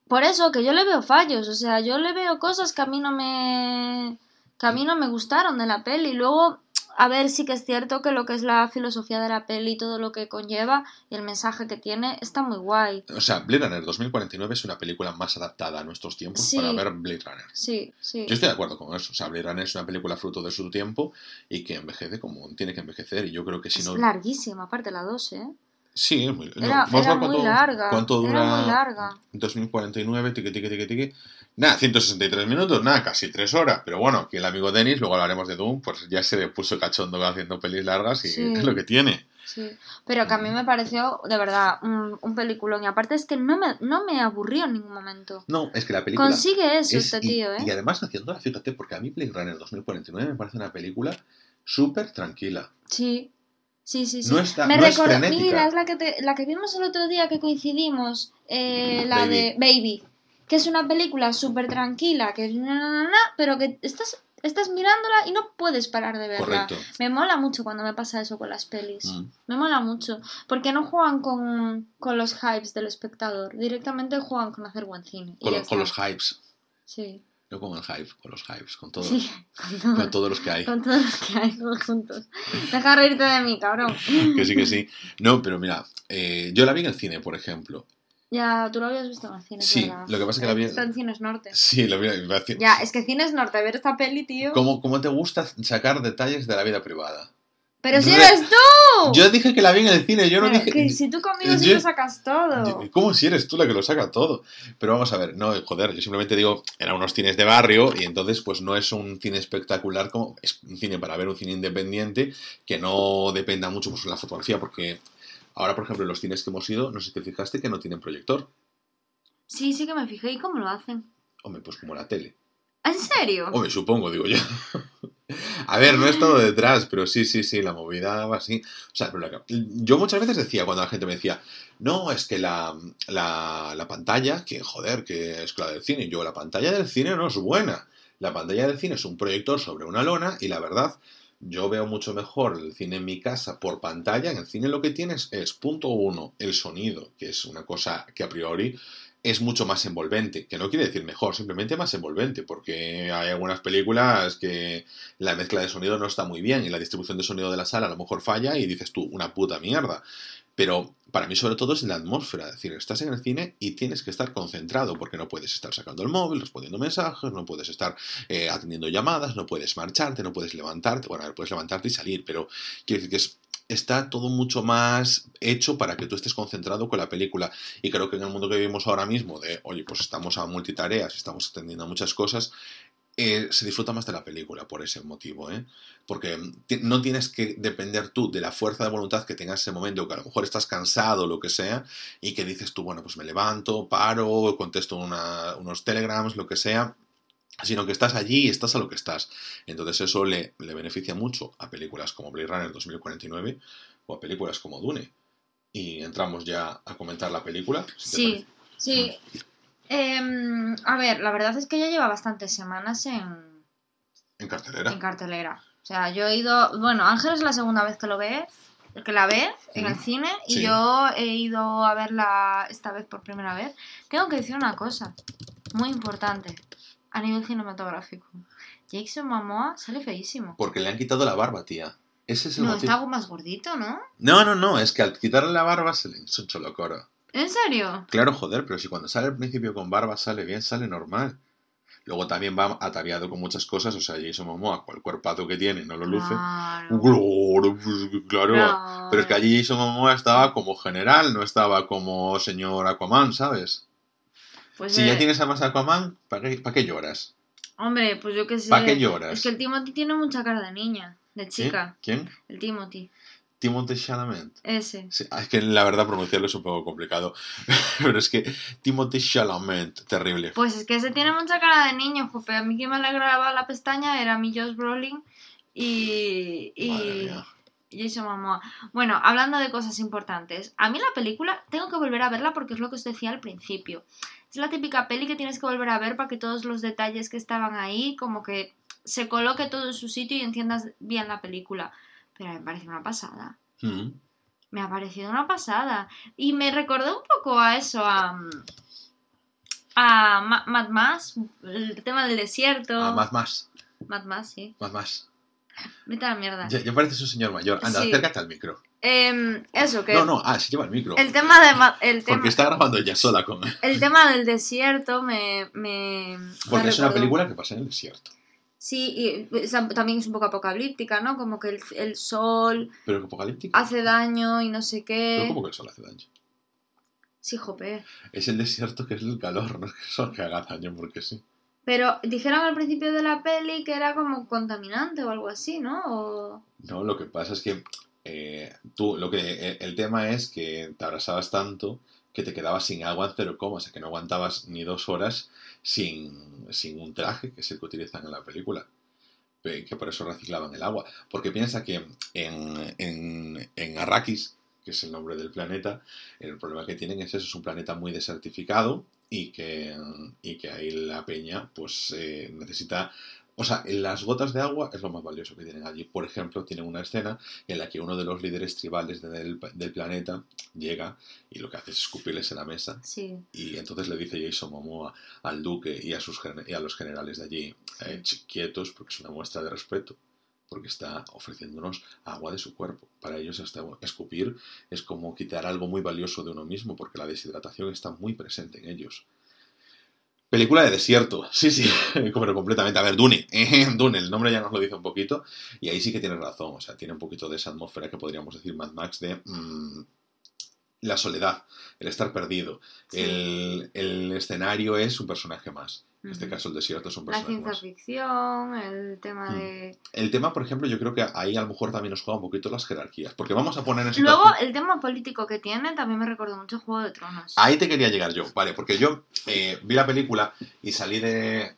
Por eso, que yo le veo fallos, o sea, yo le veo cosas que a mí no me que a mí no me gustaron de la peli. Luego, a ver, sí que es cierto que lo que es la filosofía de la peli y todo lo que conlleva y el mensaje que tiene está muy guay. O sea, Blade Runner 2049 es una película más adaptada a nuestros tiempos para ver Blade Runner. Sí, sí. Yo estoy de acuerdo con eso. O sea, Blade Runner es una película fruto de su tiempo y que envejece como tiene que envejecer. Y yo creo que si no. Es larguísima, aparte la 2, ¿eh? Sí, es muy, era, muy larga. ¿Cuánto dura? Era muy larga. 2049, tiqui, tiqui, tiqui, tiqui. Nada, 163 minutos, nada, casi 3 horas. Pero bueno, aquí el amigo Denis, luego hablaremos de Doom, pues ya se puso cachondo haciendo pelis largas y es lo que tiene. Sí, pero que a mí me pareció, de verdad, un, un, peliculón. Y aparte es que no me, no me aburrió en ningún momento. No, es que la película... Consigue eso este tío, ¿eh? Y además haciéndola, fíjate, porque a mí Blade Runner 2049 me parece una película súper tranquila. Sí, Sí, sí, sí. No está, Me no es Mira, es la que, la que vimos el otro día que coincidimos, eh, la de Baby, que es una película súper tranquila, que pero que estás, estás mirándola y no puedes parar de verla. Correcto. Me mola mucho cuando me pasa eso con las pelis. Mm. Me mola mucho, porque no juegan con, con, los hypes del espectador, directamente juegan con hacer buen cine. Con, con los hypes. Sí. Yo con el hype, con los hypes, con todos, con, todos los que hay. Con todos los que hay, todos juntos. Deja reírte de mí, cabrón. que sí, que sí. No, pero mira, eh, yo la vi en el cine, por ejemplo. Ya, tú lo habías visto en el cine. Sí, lo que pasa es que la vi. En Cines Norte. Sí, la vi en el cine. Ya, es que Cines Norte, ver esta peli, tío. ¿Cómo, ¿Cómo te gusta sacar detalles de la vida privada? ¡Pero si eres tú! Yo dije que la vi en el cine, yo no dije... Que si tú conmigo sí lo sacas todo. ¿Cómo si eres tú la que lo saca todo? Pero vamos a ver, no, joder, yo simplemente digo, eran unos cines de barrio y entonces pues no es un cine espectacular como... Es un cine para ver, un cine independiente que no dependa mucho pues, de la fotografía porque ahora, por ejemplo, en los cines que hemos ido, no sé si te fijaste que no tienen proyector. Sí, sí que me fijé. ¿Y cómo lo hacen? Hombre, pues como la tele. ¿En serio? Hombre, supongo, digo yo. A ver, no es todo detrás, pero sí, sí, sí, la movida va así. O sea, yo muchas veces decía, cuando la gente me decía, no, es que la, la, pantalla, que joder, que es la del cine, yo, la pantalla del cine no es buena. La pantalla del cine es un proyector sobre una lona y la verdad, yo veo mucho mejor el cine en mi casa por pantalla. En el cine lo que tienes es, punto uno, el sonido, que es una cosa que a priori es mucho más envolvente, que no quiere decir mejor, simplemente más envolvente, porque hay algunas películas que la mezcla de sonido no está muy bien y la distribución de sonido de la sala a lo mejor falla y dices tú, una puta mierda. Pero para mí sobre todo es la atmósfera, es decir, estás en el cine y tienes que estar concentrado porque no puedes estar sacando el móvil, respondiendo mensajes, no puedes estar eh, atendiendo llamadas, no puedes marcharte, no puedes levantarte, bueno, puedes levantarte y salir, pero quiero decir que es está todo mucho más hecho para que tú estés concentrado con la película. Y creo que en el mundo que vivimos ahora mismo, de, oye, pues estamos a multitareas, estamos atendiendo a muchas cosas, eh, se disfruta más de la película por ese motivo, ¿eh? Porque no tienes que depender tú de la fuerza de voluntad que tengas en ese momento, que a lo mejor estás cansado o lo que sea, y que dices tú, bueno, pues me levanto, paro, contesto unos telegrams, lo que sea, sino que estás allí y estás a lo que estás. Entonces eso le, beneficia mucho a películas como Blade Runner 2049 o a películas como Dune. Y entramos ya a comentar la película. sí, sí. Em, a ver, la verdad es que ya lleva bastantes semanas en... En cartelera. En cartelera. O sea, yo he ido... Bueno, Ángel es la segunda vez que lo ve, que la ve en el cine y yo he ido a verla esta vez por primera vez. Tengo que decir una cosa muy importante a nivel cinematográfico. Jason Momoa sale feísimo. Porque le han quitado la barba, tía. Ese es el no, está algo más gordito, ¿no? No, no, no, es que al quitarle la barba se le hincha un coro. ¿En serio? Claro, joder, pero si cuando sale al principio con barba sale bien, sale normal. Luego también va ataviado con muchas cosas, o sea, Jason Momoa, el cuerpazo que tiene, no lo luce. Claro, pues, claro. Pero es que allí Jason Momoa estaba como general, no estaba como señor Aquaman, ¿sabes? Pues si ya tienes a más Aquaman, ¿para qué, ¿para qué lloras? Hombre, pues yo qué sé. ¿Para qué lloras? Es que el Timothy tiene mucha cara de niña, de chica. ¿Quién? El Timothy. Timothy Chalamet. Ese. es que la verdad pronunciarlo es un poco complicado. Pero es que Timothy Chalamet, terrible. Pues es que ese tiene mucha cara de niño, jope. A mí que me alegraba la pestaña era mi Josh Brolin y. y... Jason Momoa. Bueno, hablando de cosas importantes, a mí la película tengo que volver a verla porque es lo que os decía al principio. Es la típica peli que tienes que volver a ver para que todos los detalles que estaban ahí, como que se coloque todo en su sitio y entiendas bien la película. Pero me parece una pasada. Mm. Me ha parecido una pasada. Y me recordó un poco a eso, a. a Mad Max, el tema del desierto. A Mad Max. Mad Max, sí. Mad Max. Vete a la mierda. Ya, ya pareces un señor mayor. Anda, acércate al micro. Em, eso, que... No, no, ah, se lleva el micro. El tema de... El Porque está grabando ella sola con... El tema del desierto me... me Porque es una película que pasa en el desierto. Sí, y también es un poco apocalíptica, ¿no? Como que el, el sol... ¿Pero apocalíptica? Hace daño y no sé qué... ¿Pero cómo que el sol hace daño? Sí, jope. Es el desierto que es el calor, no es que el sol que haga daño porque sí. Pero dijeron al principio de la peli que era como contaminante o algo así, ¿no? No, lo que pasa es que eh, tú, lo que, eh, el tema es que te abrazabas tanto que te quedabas sin agua en cero coma, o sea que no aguantabas ni dos horas sin, sin un traje, que es el que utilizan en la película que por eso reciclaban el agua. Porque piensa que en, en, en, Arrakis, que es el nombre del planeta, el problema que tienen es eso, es un planeta muy desertificado y que, y que ahí la peña pues eh, necesita O sea, las gotas de agua es lo más valioso que tienen allí. Por ejemplo, tienen una escena en la que uno de los líderes tribales del, planeta llega y lo que hace es escupirles en la mesa. Sí. Y entonces le dice Jason Momoa al duque y a, sus, y a los generales de allí, eh, quietos, porque es una muestra de respeto porque está ofreciéndonos agua de su cuerpo. Para ellos hasta escupir es como quitar algo muy valioso de uno mismo, porque la deshidratación está muy presente en ellos. Película de desierto, sí, sí, pero completamente. A ver, Dune, Dune, el nombre ya nos lo dice un poquito, y ahí sí que tiene razón, o sea, tiene un poquito de esa atmósfera que podríamos decir Mad Max de mm, la soledad, el estar perdido. El, el escenario es un personaje más. En este caso, el desierto es un personaje. La ciencia ficción, el tema hmm. de. El tema, por ejemplo, yo creo que ahí a lo mejor también nos juega un poquito las jerarquías. Porque vamos a poner en Luego, el tema político que tiene también me recordó mucho Juego de Tronos. Ahí te quería llegar yo, vale, porque yo eh, vi la película y salí de.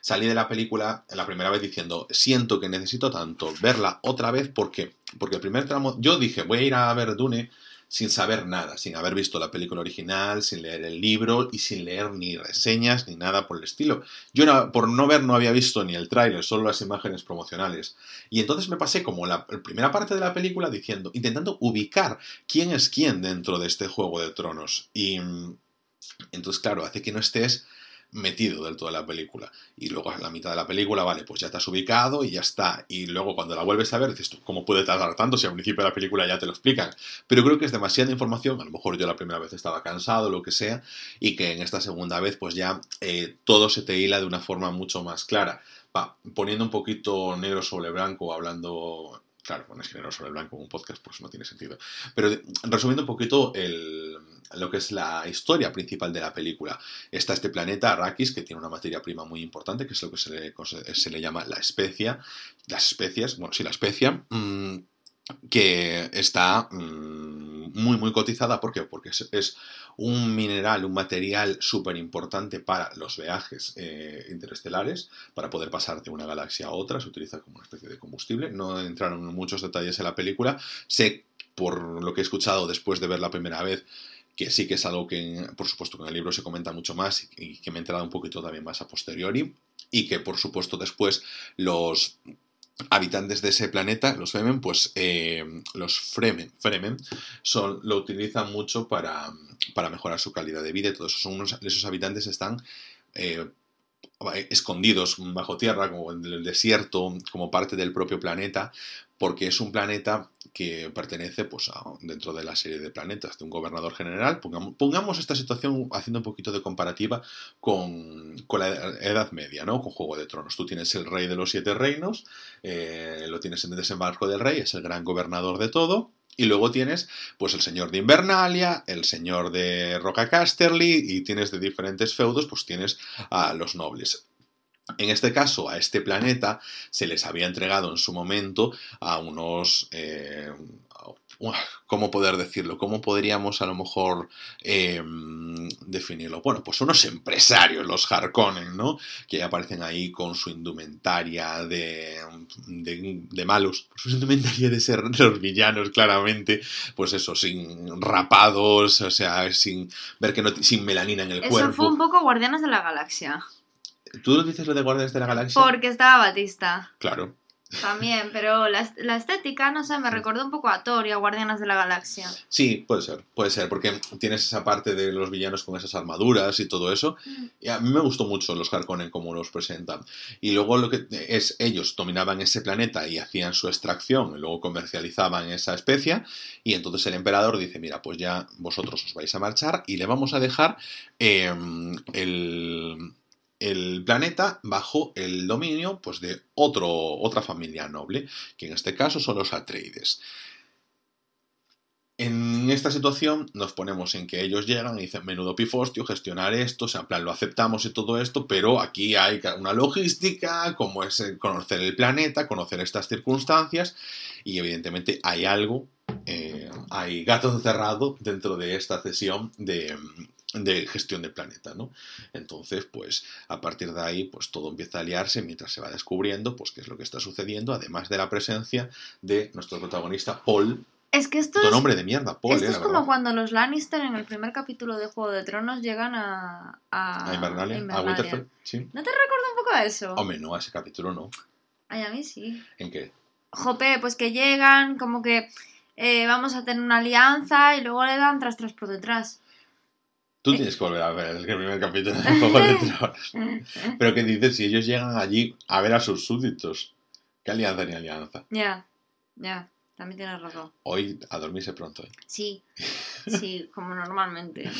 Salí de la película la primera vez diciendo, siento que necesito tanto verla otra vez. ¿Por qué? Porque el primer tramo. Yo dije, voy a ir a ver Dune sin saber nada, sin haber visto la película original, sin leer el libro y sin leer ni reseñas ni nada por el estilo. Yo por no ver no había visto ni el tráiler, solo las imágenes promocionales. Y entonces me pasé como la primera parte de la película diciendo, intentando ubicar quién es quién dentro de este Juego de Tronos. Y mm, entonces, claro, hace que no estés metido del todo en la película. Y luego a la mitad de la película, vale, pues ya has ubicado y ya está. Y luego cuando la vuelves a ver, dices tú, ¿cómo puede tardar tanto si al principio de la película ya te lo explican? Pero creo que es demasiada información, a lo mejor yo la primera vez estaba cansado, lo que sea, y que en esta segunda vez pues ya eh, todo se te hila de una forma mucho más clara. Va, poniendo un poquito negro sobre blanco, hablando claro, pones negro sobre blanco un podcast, pues no tiene sentido. Pero resumiendo un poquito lo que es la historia principal de la película. Está este planeta, Arrakis, que tiene una materia prima muy importante, que es lo que se le, se le llama la especia. Las especias, bueno, sí, la especia, mm, que está mm, muy, muy cotizada. ¿Por qué? Porque es, un mineral, un material súper importante para los viajes eh, interestelares, para poder pasar de una galaxia a otra. Se utiliza como una especie de combustible. No entraron en muchos detalles en la película. Sé, por lo que he escuchado después de ver la primera vez, que sí que es algo que, por supuesto, que en el libro se comenta mucho más y, que me he enterado un poquito también más a posteriori, y que, por supuesto, después los habitantes de ese planeta, los Fremen, pues eh, los Fremen, Fremen son, lo utilizan mucho para, para, mejorar su calidad de vida todos esos, esos habitantes están eh, escondidos bajo tierra, como en el desierto, como parte del propio planeta, porque es un planeta que pertenece pues, dentro de la serie de planetas de un gobernador general. Pongamos, esta situación haciendo un poquito de comparativa con, la Edad Media, ¿no? con Juego de Tronos. Tú tienes el rey de los siete reinos, eh, lo tienes en el desembarco del rey, es el gran gobernador de todo, y luego tienes, pues, el señor de Invernalia, el señor de Roca Casterly, y tienes de diferentes feudos, pues tienes a los nobles. En este caso, a este planeta se les había entregado en su momento a unos, eh, ¿cómo poder decirlo? ¿Cómo podríamos a lo mejor em, definirlo? Bueno, pues unos empresarios, los Harkonnen, ¿no? Que aparecen ahí con su indumentaria de, de, malos, su indumentaria de ser los villanos, claramente, pues eso, sin rapados, o sea, sin ver que no, sin melanina en el cuerpo. Eso fue un poco Guardianes de la Galaxia. ¿Tú dices lo de Guardianes de la Galaxia? Porque estaba Batista. Claro. También, pero la, estética, no sé, me recordó un poco a Thor y a Guardianes de la Galaxia. Sí, puede ser, puede ser, porque tienes esa parte de los villanos con esas armaduras y todo eso. Mm. Y a mí me gustó mucho los Harkonnen como los presentan. Y luego lo que es, ellos dominaban ese planeta y hacían su extracción, y luego comercializaban esa especia, y entonces el emperador dice, mira, pues ya vosotros os vais a marchar y le vamos a dejar em, el el planeta bajo el dominio pues, de otro, otra familia noble, que en este caso son los Atreides. En esta situación nos ponemos en que ellos llegan y dicen, menudo pifostio, gestionar esto, o sea, en plan, lo aceptamos y todo esto, pero aquí hay una logística, como es conocer el planeta, conocer estas circunstancias, y evidentemente hay algo, eh, hay gato encerrado dentro de esta cesión de, de gestión del planeta, ¿no? Entonces, pues a partir de ahí, pues todo empieza a aliarse mientras se va descubriendo, pues qué es lo que está sucediendo, además de la presencia de nuestro protagonista Paul. Es que esto es, nombre de mierda, Paul, esto eh, es como verdad. cuando los Lannister en el primer capítulo de Juego de Tronos llegan a... A, A Invernalia, a. Winterfell, sí. ¿No te recuerda un poco a eso? Hombre, no, a ese capítulo no. Ay, a mí sí. ¿En qué? Jope, pues que llegan, como que eh, vamos a tener una alianza y luego le dan tras tras por detrás. Tú tienes que volver a ver el primer capítulo de Juego de Tronos. Pero que dices, si ellos llegan allí a ver a sus súbditos, ¿qué alianza ni alianza? Ya, ya, también tienes razón. Hoy a dormirse pronto. ¿eh? Sí, sí, como normalmente.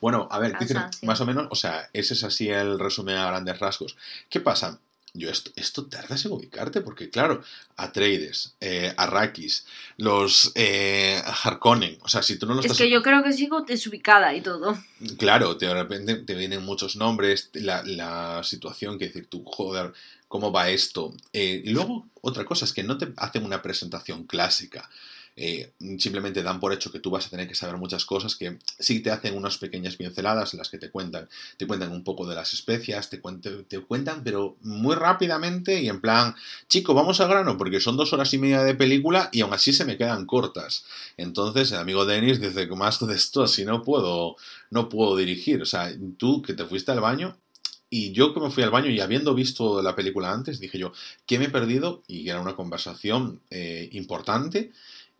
Bueno, a ver, más o menos, o sea, ese es así el resumen a grandes rasgos. ¿Qué pasa? Yo esto, esto tardas en ubicarte, porque claro, Atreides, eh, Arrakis, los eh, Harkonnen, o sea, si tú no lo Es estás... que yo creo que sigo desubicada y todo. Claro, te- de repente te vienen muchos nombres, la, la situación que decir tú, joder, ¿cómo va esto? Eh, y luego, otra cosa es que no te hacen una presentación clásica. Eh, simplemente dan por hecho que tú vas a tener que saber muchas cosas que sí te hacen unas pequeñas pinceladas en las que te cuentan, te cuentan un poco de las especias, te, cuentan, pero muy rápidamente y en plan, chico, vamos al grano, porque son dos horas y media de película y aún así se me quedan cortas. Entonces el amigo Denis dice, ¿cómo más de esto? Si no puedo, no puedo dirigir. O sea, tú que te fuiste al baño y yo que me fui al baño y habiendo visto la película antes, dije yo, ¿qué me he perdido? Y era una conversación eh, importante.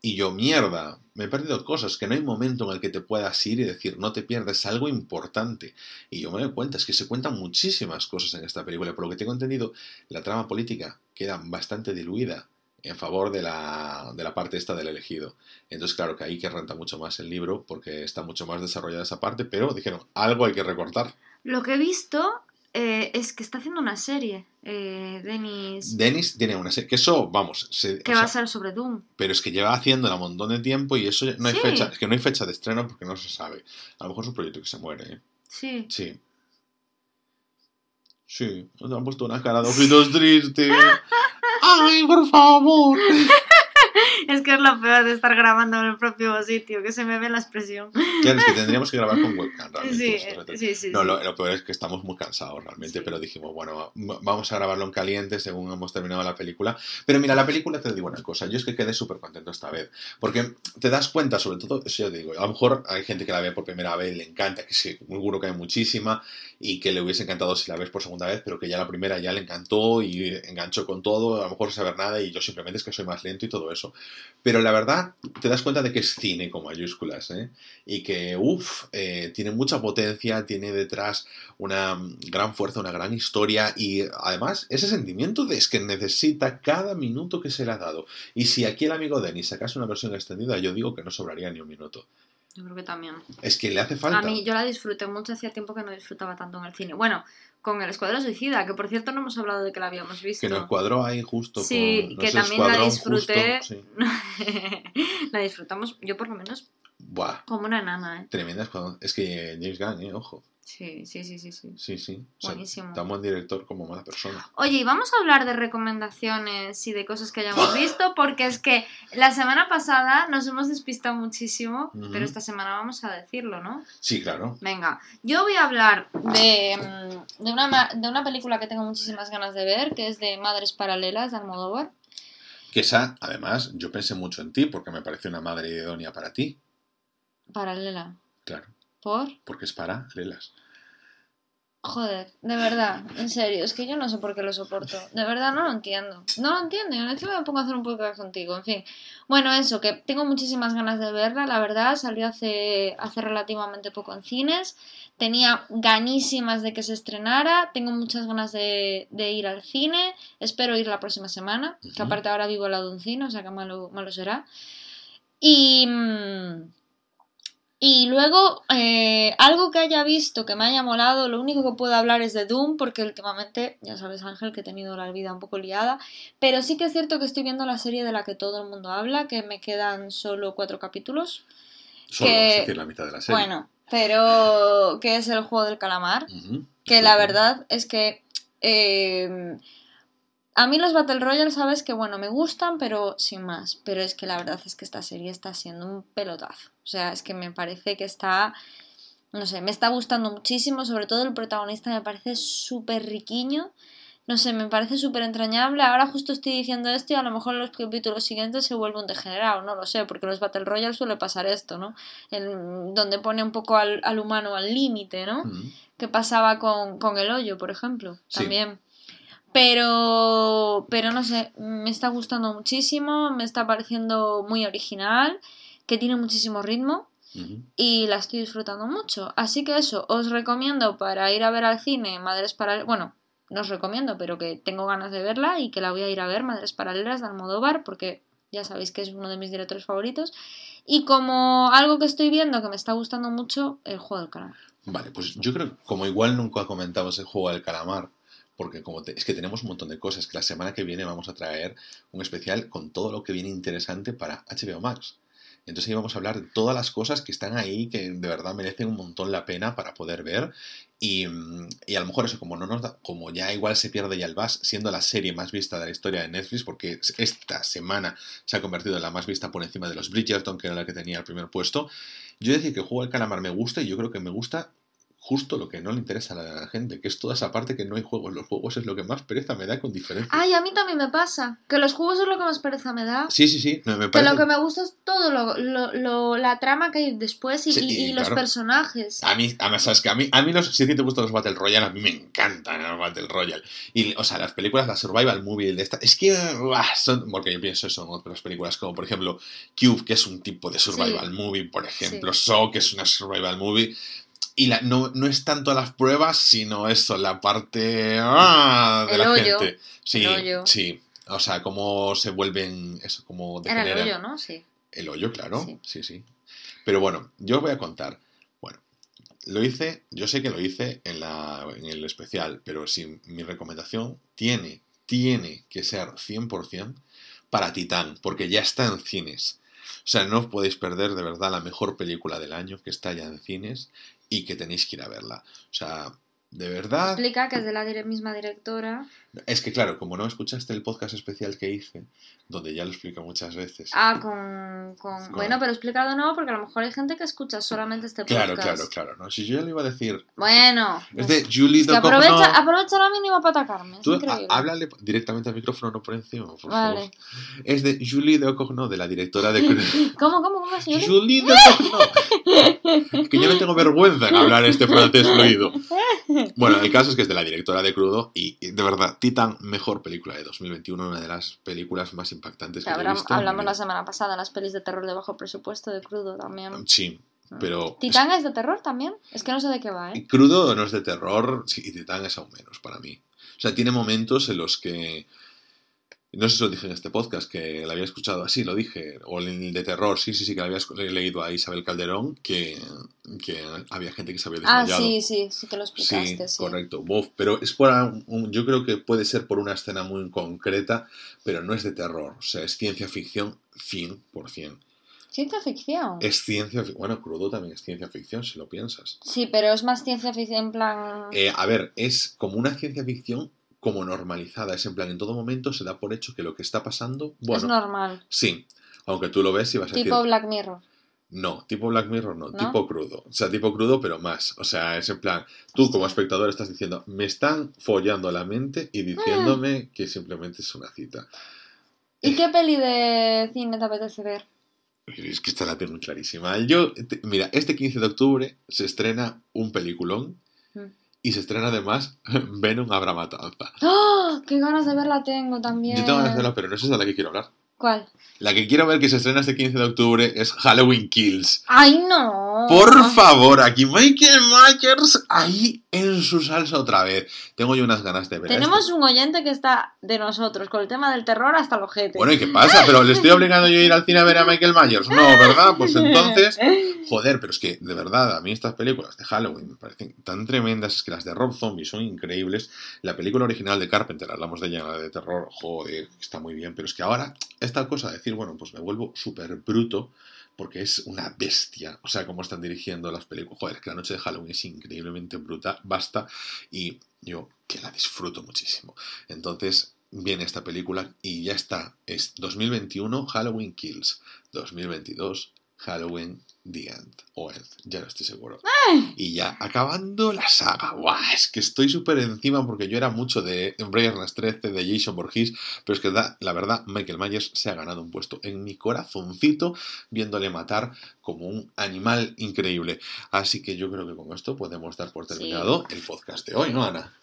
Y yo, mierda, me he perdido cosas, que no hay momento en el que te puedas ir y decir, no te pierdes algo importante. Y yo me doy cuenta, es que se cuentan muchísimas cosas en esta película. Por lo que tengo entendido, la trama política queda bastante diluida en favor de la, de la parte esta del elegido. Entonces, claro que ahí que renta mucho más el libro porque está mucho más desarrollada esa parte, pero dijeron, algo hay que recortar. Lo que he visto eh, es que está haciendo una serie, eh, Denis, Dennis tiene una serie, que eso, vamos, se- que va sea, a ser sobre Doom. pero es que lleva haciéndola un montón de tiempo y eso ya- no hay Sí. fecha, es que no hay fecha de estreno porque no se sabe. A lo mejor es un proyecto que se muere, ¿eh? Sí. Sí. Sí, nos han puesto una cara de ojitos triste. ¡Ay, por favor! Es que es lo peor de estar grabando en el propio sitio, que se me ve la expresión. Claro, es que tendríamos que grabar con webcam realmente. Sí, sí, sí. No, lo, lo peor es que estamos muy cansados realmente, pero dijimos, bueno, vamos a grabarlo en caliente según hemos terminado la película. Pero mira, la película te digo una cosa, yo es que quedé súper contento esta vez, porque te das cuenta, sobre todo, eso ya te digo, a lo mejor hay gente que la ve por primera vez, le encanta, que sí, seguro que hay muchísima, y que le hubiese encantado si la ves por segunda vez, pero que ya la primera ya le encantó y enganchó con todo, a lo mejor sin saber nada, y yo simplemente es que soy más lento y todo eso. Pero la verdad, te das cuenta de que es cine con mayúsculas, ¿eh? Y que, uff, tiene mucha potencia, tiene detrás una gran fuerza, una gran historia y además ese sentimiento de es que necesita cada minuto que se le ha dado. Y si aquí el amigo Denis sacase una versión extendida, yo digo que no sobraría ni un minuto. Yo creo que también. Es que le hace falta. A mí yo la disfruté mucho, hacía tiempo que no disfrutaba tanto en el cine. Bueno, con el Escuadrón Suicida, que por cierto no hemos hablado de que la habíamos visto. que nos cuadró ahí justo Sí, con no que sé, también la disfruté. justo, sí. la disfrutamos, yo por lo menos, Buah, como una enana, ¿eh? tremenda Escuadrón. Es que James Gunn, eh, ojo. Sí, sí, sí, sí. sí. Sí, sí. O sea, Buenísimo. tan buen director como mala persona. Oye, y vamos a hablar de recomendaciones y de cosas que hayamos visto, porque es que la semana pasada nos hemos despistado muchísimo, pero esta semana vamos a decirlo, ¿no? Sí, claro. Venga, yo voy a hablar de, mm, de, una, de una película que tengo muchísimas ganas de ver, que es de Madres Paralelas de Almodóvar. Que esa, además, yo pensé mucho en ti porque me parece una madre idónea para ti. Paralela. Claro, ¿Por? porque es para Lelas. Joder, de verdad, en serio, es que yo no sé por qué lo soporto. De verdad no lo entiendo. No lo entiendo, y encima me pongo a hacer un podcast contigo, en fin. Bueno, eso, que tengo muchísimas ganas de verla, la verdad, salió hace, hace relativamente poco en cines. Tenía ganísimas de que se estrenara, tengo muchas ganas de, de ir al cine, espero ir la próxima semana, que Ujú. aparte ahora vivo al lado de un cine, o sea que malo, malo será. Y... mm, y luego, eh, algo que haya visto que me haya molado, lo único que puedo hablar es de Doom, porque últimamente, ya sabes Ángel, que he tenido la vida un poco liada, pero sí que es cierto que estoy viendo la serie de la que todo el mundo habla, que me quedan solo cuatro capítulos. Solo, Que- es decir, la mitad de la serie. Bueno, pero que es el juego del calamar, que la verdad es que... eh, a mí los Battle Royale, sabes que bueno, me gustan, pero sin más. Pero es que la verdad es que esta serie está siendo un pelotazo. O sea, es que me parece que está. No sé, me está gustando muchísimo. Sobre todo el protagonista me parece súper riquiño. no sé, me parece súper entrañable. Ahora justo estoy diciendo esto y a lo mejor en los capítulos siguientes se vuelve un degenerado, no lo sé, porque en los Battle Royale suele pasar esto, ¿no? donde pone un poco al, humano al límite, ¿no? Que pasaba con, el hoyo, por ejemplo, también. Pero, pero no sé, me está gustando muchísimo, me está pareciendo muy original, que tiene muchísimo ritmo y la estoy disfrutando mucho. Así que eso, os recomiendo para ir a ver al cine Madres Paralelas, bueno, no os recomiendo, pero que tengo ganas de verla y que la voy a ir a ver, Madres Paralelas de Almodóvar, porque ya sabéis que es uno de mis directores favoritos. Y como algo que estoy viendo que me está gustando mucho, el juego del calamar. Vale, pues yo creo que como igual nunca comentamos el juego del calamar, porque es que tenemos un montón de cosas, que la semana que viene vamos a traer un especial con todo lo que viene interesante para HBO Max. Entonces ahí vamos a hablar de todas las cosas que están ahí, que de verdad merecen un montón la pena para poder ver. Y, y, a lo mejor eso, como no nos da, como ya igual se pierde ya el VAS, siendo la serie más vista de la historia de Netflix, porque esta semana se ha convertido en la más vista por encima de los Bridgerton, que era la que tenía el primer puesto. Yo decir que juego del calamar me gusta y yo creo que me gusta justo lo que no le interesa a la gente, que es toda esa parte que no hay juegos. Los juegos es lo que más pereza me da con diferencia. Ay, a mí también me pasa, que los juegos es lo que más pereza me da. Sí, sí, sí. me Que lo que me gusta es todo lo, lo, la trama que hay después y, y, los personajes. A mí, además, sabes que a mí, a mí los, si te gustan los Battle Royale, a mí me encantan los Battle Royale. Y, o sea, las películas, la Survival Movie de esta, es que son, porque yo pienso eso en otras películas, como por ejemplo Cube, que es un tipo de Survival Movie, por ejemplo, So, que es una Survival Movie y la, no, no, es tanto las pruebas, sino eso, la parte ah, de la gente. Sí, sí. O sea, cómo se vuelven. Eso, cómo Era el hoyo, ¿no? Sí. El hoyo, claro. Sí. sí, Pero bueno, yo os voy a contar. Bueno, lo hice, yo sé que lo hice en, la, en el especial, pero si mi recomendación tiene, tiene que ser 100% para Titán, porque ya está en cines. O sea, no os podéis perder de verdad la mejor película del año que está ya en cines y que tenéis que ir a verla. O sea, de verdad. Explica que es de la misma directora. Es que claro, como no escuchaste el podcast especial que hice, donde ya lo explico muchas veces. Ah, con, con... Bueno, pero explicado no, porque a lo mejor hay gente que escucha solamente este podcast. Claro, claro, claro. No, si yo ya lo iba a decir. Bueno. Es de Julie es aprovecha, aprovecha la mínima para atacarme. Tú, háblale directamente al micrófono, no por encima, por vale. favor. Es de Julie de Ocogno, de la directora de. ¿Cómo, cómo, cómo? Julie, Julie de Ocogno. que yo no tengo vergüenza en hablar este francés fluido. Bueno, el caso es que es de la directora de Crudo y de verdad Titan, mejor película de 2021, una de las películas más impactantes que, he visto. Hablamos la semana pasada, las pelis de terror de bajo presupuesto de crudo también. Sí, ah. pero... ¿Titán es de terror también? Es que no sé de qué va, ¿eh? Crudo no es de terror, sí, y Titán es aún menos para mí. O sea, tiene momentos en los que no sé si lo dije en este podcast, que la había escuchado así, lo dije, o el de terror, sí, sí, sí, que la había leído a Isabel Calderón, que, que había gente que se había desmayado. Ah, sí, sí, sí que lo explicaste, sí. correcto. pero es por un, yo creo que puede ser por una escena muy concreta, pero no es de terror, o sea, es ciencia ficción 100%. ¿Ciencia ficción? Es ciencia ficción. Bueno, Crudo también es ciencia ficción, si lo piensas. Sí, pero es más ciencia ficción en plan... Eh, a ver, es como una ciencia ficción como normalizada. Es en plan, en todo momento se da por hecho que lo que está pasando. Bueno, es normal. Sí. Aunque tú lo ves y vas a decir. Tipo Black Mirror. No, tipo Black Mirror no, tipo crudo. O sea, tipo crudo, pero más. O sea, es en plan, tú como espectador estás diciendo, me están follando la mente y diciéndome mm. que simplemente es una cita. ¿Y qué peli de cine te apetece ver? Es que esta la tengo clarísima. Yo, mira, este 15 de octubre se estrena un peliculón. Y se estrena además Venom Abra Matanza. ¡Oh! ¡Qué ganas de verla tengo también! Yo tengo ganas de verla, pero no es esa la que quiero hablar. ¿Cuál? La que quiero ver que se estrena este 15 de octubre es Halloween Kills. ¡Ay, no! Por favor, aquí Michael Myers ahí en su salsa otra vez. Tengo yo unas ganas de ver. Tenemos un oyente que está de nosotros con el tema del terror hasta el ojete. Bueno, ¿y qué pasa? ¿Pero le estoy obligando yo a ir al cine a ver a Michael Myers? No, ¿verdad? Pues entonces... Joder, pero es que, de verdad, a mí estas películas de Halloween me parecen tan tremendas. Es que las de Rob Zombie son increíbles. La película original de Carpenter, hablamos de ella, de terror, joder, está muy bien. Pero es que ahora, esta cosa de decir, bueno, pues me vuelvo súper bruto porque es una bestia. O sea, cómo están dirigiendo las películas. Joder, es que la noche de Halloween es increíblemente bruta, basta, y yo que la disfruto muchísimo. Entonces, viene esta película y ya está. Es 2021 Halloween Kills, 2022 Halloween The End o End, ya no estoy seguro. Y ya acabando la saga, ¡guau! Es que estoy súper encima porque yo era mucho de Brian 13, de Jason Borges, pero es que la verdad, Michael Myers se ha ganado un puesto en mi corazoncito viéndole matar como un animal increíble. Así que yo creo que con esto podemos dar por terminado el podcast de hoy, ¿no, Ana?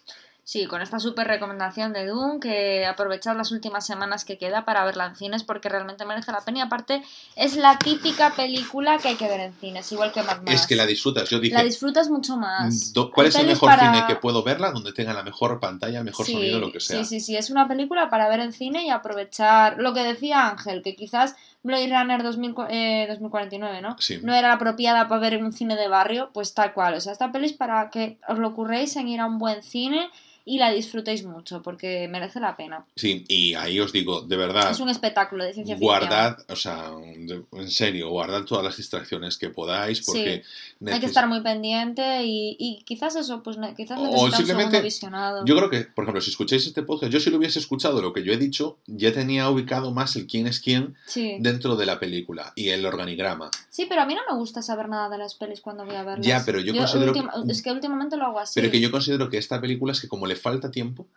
Sí, con esta súper recomendación de Doom, que aprovechad las últimas semanas que queda para verla en cines porque realmente merece la pena y aparte es la típica película que hay que ver en cines, igual que Mad Es que la disfrutas, yo dije... La disfrutas mucho más. ¿Cuál es el mejor cine que puedo verla? Donde tenga la mejor pantalla, el mejor sonido, lo que sea. Sí, sí, sí, es una película para ver en cine y aprovechar lo que decía Ángel, que quizás Blade Runner 2049, eh, ¿no? Sí. No era apropiada para ver en un cine de barrio, pues tal cual. O sea, esta peli es para que os lo ocurréis en ir a un buen cine y la disfrutéis mucho porque merece la pena. Sí, y ahí os digo, de verdad. Es un espectáculo de ciencia ficción. Guardad, o sea, en serio, guardad todas las distracciones que podáis porque... Hay que estar muy pendiente y, quizás eso, pues quizás o simplemente, visionado. Yo creo que, por ejemplo, si escucháis este podcast, yo si lo hubiese escuchado lo que yo he dicho, ya tenía ubicado más el quién es quién dentro de la película y el organigrama. Sí, pero a mí no me gusta saber nada de las pelis cuando voy a verlas. Ya, pero yo, considero... Es que últimamente lo hago así. Pero que yo considero que esta película es que como le falta tiempo.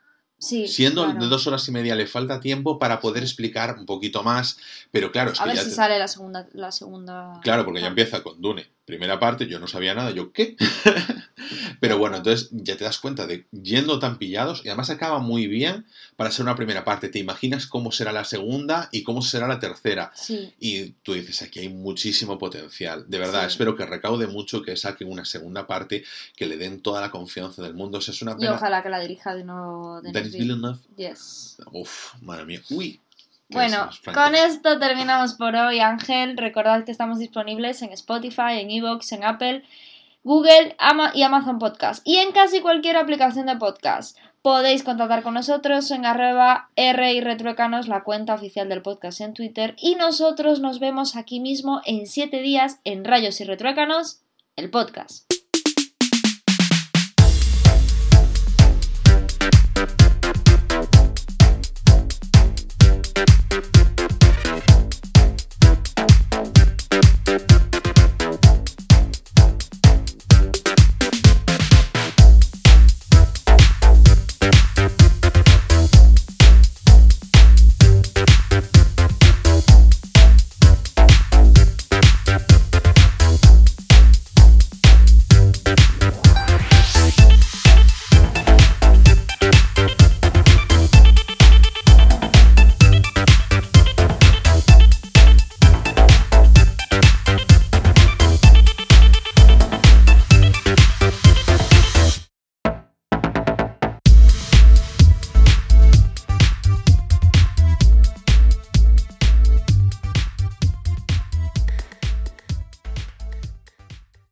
Siendo de dos horas y media le falta tiempo para poder explicar un poquito más, pero claro, es a ver si sale la segunda, la segunda. Claro, porque ya empieza con Dune. Primera parte, yo no sabía nada, yo ¿qué? Pero bueno, entonces ya te das cuenta de yendo tan pillados y además acaba muy bien para ser una primera parte. Te imaginas cómo será la segunda y cómo será la tercera. Y tú dices, aquí hay muchísimo potencial. De verdad, espero que recaude mucho, que saquen una segunda parte, que le den toda la confianza del mundo. es una Y ojalá que la dirija de nuevo Denis Villeneuve. Yes. Uf, madre mía. Uy, bueno, con esto terminamos por hoy, Ángel. Recordad que estamos disponibles en Spotify, en Evox, en Apple Google y Amazon Podcast y en casi cualquier aplicación de podcast. Podéis contactar con nosotros en arroba R y Retruécanos, la cuenta oficial del podcast en Twitter. Y nosotros nos vemos aquí mismo en 7 días en Rayos y Retruécanos, el podcast.